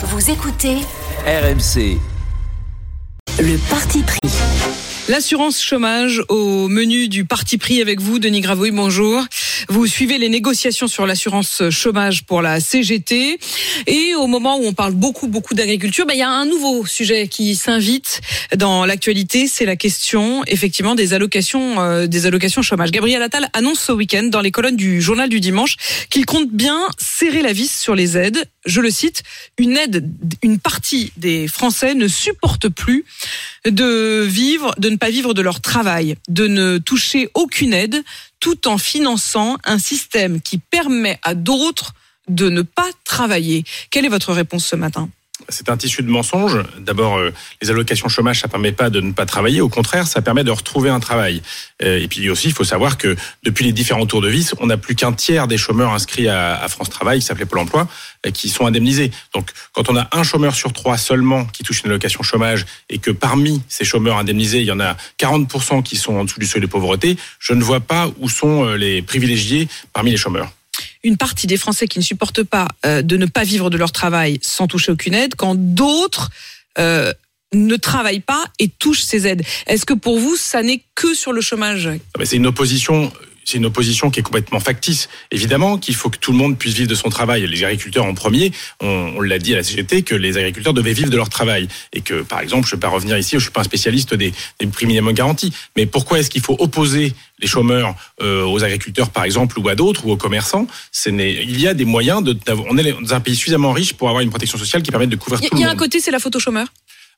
Vous écoutez RMC. le parti pris. L'assurance chômage au menu du parti pris avec vous, Denis Gravouille, bonjour. Vous suivez les négociations sur l'assurance chômage pour la CGT. Et au moment où on parle beaucoup, beaucoup d'agriculture, ben, il y a un nouveau sujet qui s'invite dans l'actualité. C'est la question, effectivement, des allocations, euh, des allocations chômage. Gabriel Attal annonce ce week-end dans les colonnes du journal du dimanche qu'il compte bien serrer la vis sur les aides. Je le cite, une aide, une partie des Français ne supporte plus de vivre, de ne pas vivre de leur travail, de ne toucher aucune aide, tout en finançant un système qui permet à d'autres de ne pas travailler. Quelle est votre réponse ce matin? C'est un tissu de mensonges. D'abord, euh, les allocations chômage, ça permet pas de ne pas travailler. Au contraire, ça permet de retrouver un travail. Euh, et puis aussi, il faut savoir que depuis les différents tours de vis, on n'a plus qu'un tiers des chômeurs inscrits à, à France Travail, qui s'appelait Pôle Emploi, euh, qui sont indemnisés. Donc, quand on a un chômeur sur trois seulement qui touche une allocation chômage, et que parmi ces chômeurs indemnisés, il y en a 40% qui sont en dessous du seuil de pauvreté, je ne vois pas où sont euh, les privilégiés parmi les chômeurs une partie des Français qui ne supportent pas euh, de ne pas vivre de leur travail sans toucher aucune aide, quand d'autres euh, ne travaillent pas et touchent ces aides. Est-ce que pour vous, ça n'est que sur le chômage? Ah ben, C'est une opposition. C'est une opposition qui est complètement factice. Évidemment qu'il faut que tout le monde puisse vivre de son travail. Les agriculteurs en premier, on, on l'a dit à la CGT, que les agriculteurs devaient vivre de leur travail. Et que, par exemple, je ne vais pas revenir ici, je suis pas un spécialiste des, des prix minimum garantis. Mais pourquoi est-ce qu'il faut opposer les chômeurs euh, aux agriculteurs, par exemple, ou à d'autres, ou aux commerçants? Ce Il y a des moyens de... On est dans un pays suffisamment riche pour avoir une protection sociale qui permette de couvrir Il y, tout il y le a un monde. côté, c'est la au chômeur,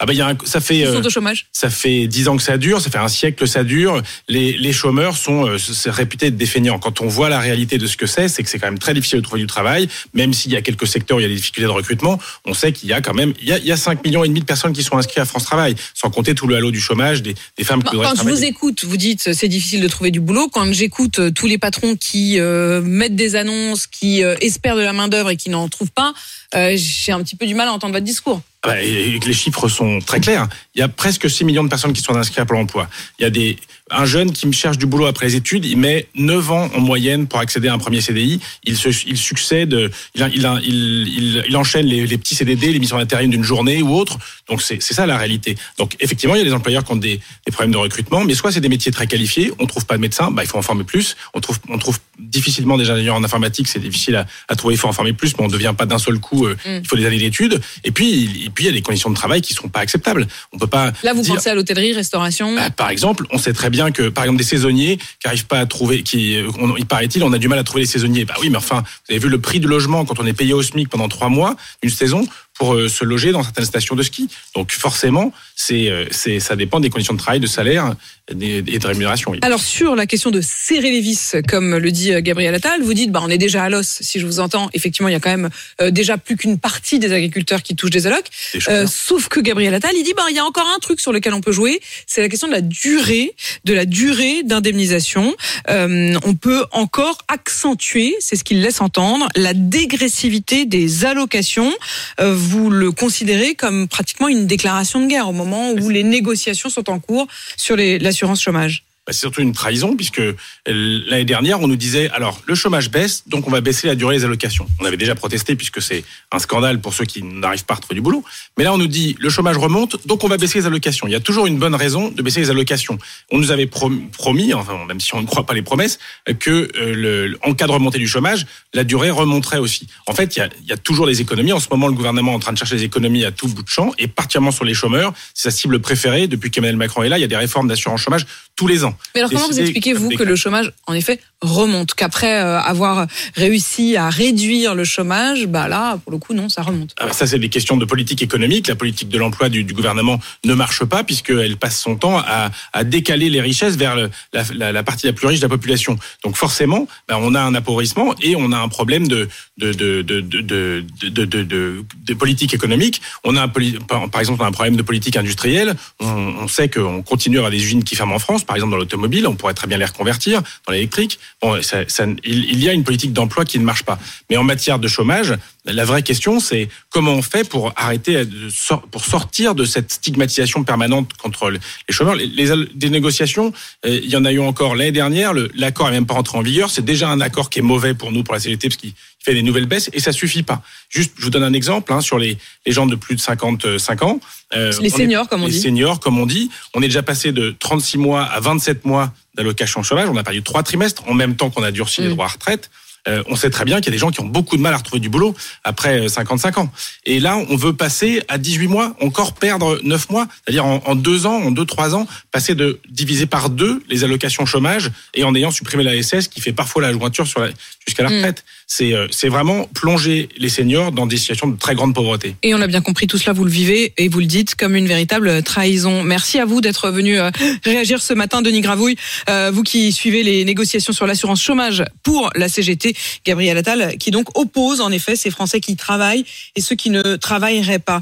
Ah ben, il y a un- ça fait... ils euh, sont au chômage. ça fait dix ans que ça dure, ça fait un siècle que ça dure. Les, les chômeurs sont euh, réputés de défeignants. Quand on voit la réalité de ce que c'est, c'est que c'est quand même très difficile de trouver du travail. Même s'il y a quelques secteurs où il y a des difficultés de recrutement, on sait qu'il y a quand même il y a, il y a 5 millions et demi de personnes qui sont inscrites à France Travail, sans compter tout le halo du chômage des, des femmes qui voudraient Quand je vous écoute, vous dites euh, c'est difficile de trouver du boulot. Quand j'écoute tous les patrons qui euh, mettent des annonces, qui euh, espèrent de la main d'œuvre et qui n'en trouvent pas, euh, j'ai un petit peu du mal à entendre votre discours. Ah bah, les chiffres sont très clairs. Il y a presque 6 millions de personnes qui sont inscrites à Pôle emploi. Il y a des, un jeune qui me cherche du boulot après les études, il met 9 ans en moyenne pour accéder à un premier CDI. Il, se, il succède, il, il, il, enchaîne les, les petits CDD, les missions d'intérim d'une journée ou autre. Donc c'est c'est ça la réalité. Donc effectivement, il y a des employeurs qui ont des, des problèmes de recrutement, mais soit c'est des métiers très qualifiés, on trouve pas de médecins, bah, il faut en former plus. On trouve, on trouve difficilement des ingénieurs en informatique, c'est difficile à, à trouver, il faut en former plus, mais on ne devient pas d'un seul coup, euh, Mm. il faut des années d'études. Et puis, et puis il y a des conditions de travail qui sont pas acceptables. On peut pas Là, vous dire, pensez à l'hôtellerie, restauration. bah, par exemple, on sait très bien que, par exemple, des saisonniers qui arrivent pas à trouver, qui, on- il paraît-il, on a du mal à trouver les saisonniers. Bah oui, mais enfin, vous avez vu le prix du logement quand on est payé au SMIC pendant trois mois, une saison, pour euh, se loger dans certaines stations de ski. Donc forcément, c'est, euh, c'est, ça dépend des conditions de travail, de salaire et de rémunération. oui. Alors sur la question de serrer les vis, comme le dit euh, Gabriel Attal, vous dites bah on est déjà à l'os. Si je vous entends, effectivement il y a quand même euh, déjà plus qu'une partie des agriculteurs qui touchent des allocs. Euh, sauf que Gabriel Attal, il dit bah il y a encore un truc sur lequel on peut jouer, c'est la question de la durée, de la durée d'indemnisation. Euh, on peut encore accentuer, c'est ce qu'il laisse entendre, la dégressivité des allocations. Vous le considérez comme pratiquement une déclaration de guerre au moment où les négociations sont en cours sur l'assurance chômage? Bah, c'est surtout une trahison puisque euh, l'année dernière on nous disait alors le chômage baisse donc on va baisser la durée des allocations. On avait déjà protesté puisque c'est un scandale pour ceux qui n'arrivent pas à retrouver du boulot. Mais là on nous dit le chômage remonte donc on va baisser les allocations. Il y a toujours une bonne raison de baisser les allocations. On nous avait prom- promis enfin même si on ne croit pas les promesses que euh, en cas de remontée du chômage la durée remonterait aussi. En fait il y a, il y a toujours des économies. En ce moment le gouvernement est en train de chercher des économies à tout bout de champ et particulièrement sur les chômeurs. C'est sa cible préférée depuis qu'Emmanuel Macron est là. Il y a des réformes d'assurance chômage tous les ans. Mais alors comment vous décidé expliquez comme vous des que le chômage en effet remonte qu'après euh, avoir réussi à réduire le chômage, bah là pour le coup non ça remonte. Ah bah ça, c'est des questions de politique économique. La politique de l'emploi du, du gouvernement ne marche pas puisqu'elle passe son temps à, à décaler les richesses vers le- la, la- la partie la plus riche de la population. Donc forcément, bah, on a un appauvrissement et on a un problème de, politique économique. On a un par par exemple on a un problème de politique industrielle. On, on sait qu'on continue à avoir des usines qui ferment en France, par exemple dans l'automobile. On pourrait très bien les reconvertir dans l'électrique. Bon, il, y a une politique d'emploi qui ne marche pas. Mais en matière de chômage, la vraie question, c'est comment on fait pour arrêter, sor- pour sortir de cette stigmatisation permanente contre les chômeurs. Les, des négociations, euh, il y en a eu encore l'année dernière. L'accord n'est même pas rentré en vigueur. C'est déjà un accord qui est mauvais pour nous, pour la CGT, parce qu'il fait des nouvelles baisses et ça suffit pas. Juste, je vous donne un exemple hein, sur les, les gens de plus de 55 ans. Euh, les seniors, comme on les dit. Les seniors, comme on dit. On est déjà passé de 36 mois à 27 mois d'allocation chômage. On a perdu trois trimestres en même temps qu'on a durci les Mm. droits à retraite. Euh, on sait très bien qu'il y a des gens qui ont beaucoup de mal à retrouver du boulot après euh, 55 ans. Et là, on veut passer à 18 mois, encore perdre 9 mois, c'est-à-dire en, en deux ans, en deux trois ans, passer de diviser par deux les allocations chômage et en ayant supprimé la SS qui fait parfois la jointure sur la, jusqu'à la Mm. retraite. C'est euh, c'est vraiment plonger les seniors dans des situations de très grande pauvreté. Et on a bien compris tout cela, vous le vivez et vous le dites comme une véritable trahison. Merci à vous d'être venu euh, réagir ce matin, Denis Gravouille. Euh, vous qui suivez les négociations sur l'assurance chômage pour la CGT, Gabriel Attal, qui donc oppose en effet ces Français qui travaillent et ceux qui ne travailleraient pas.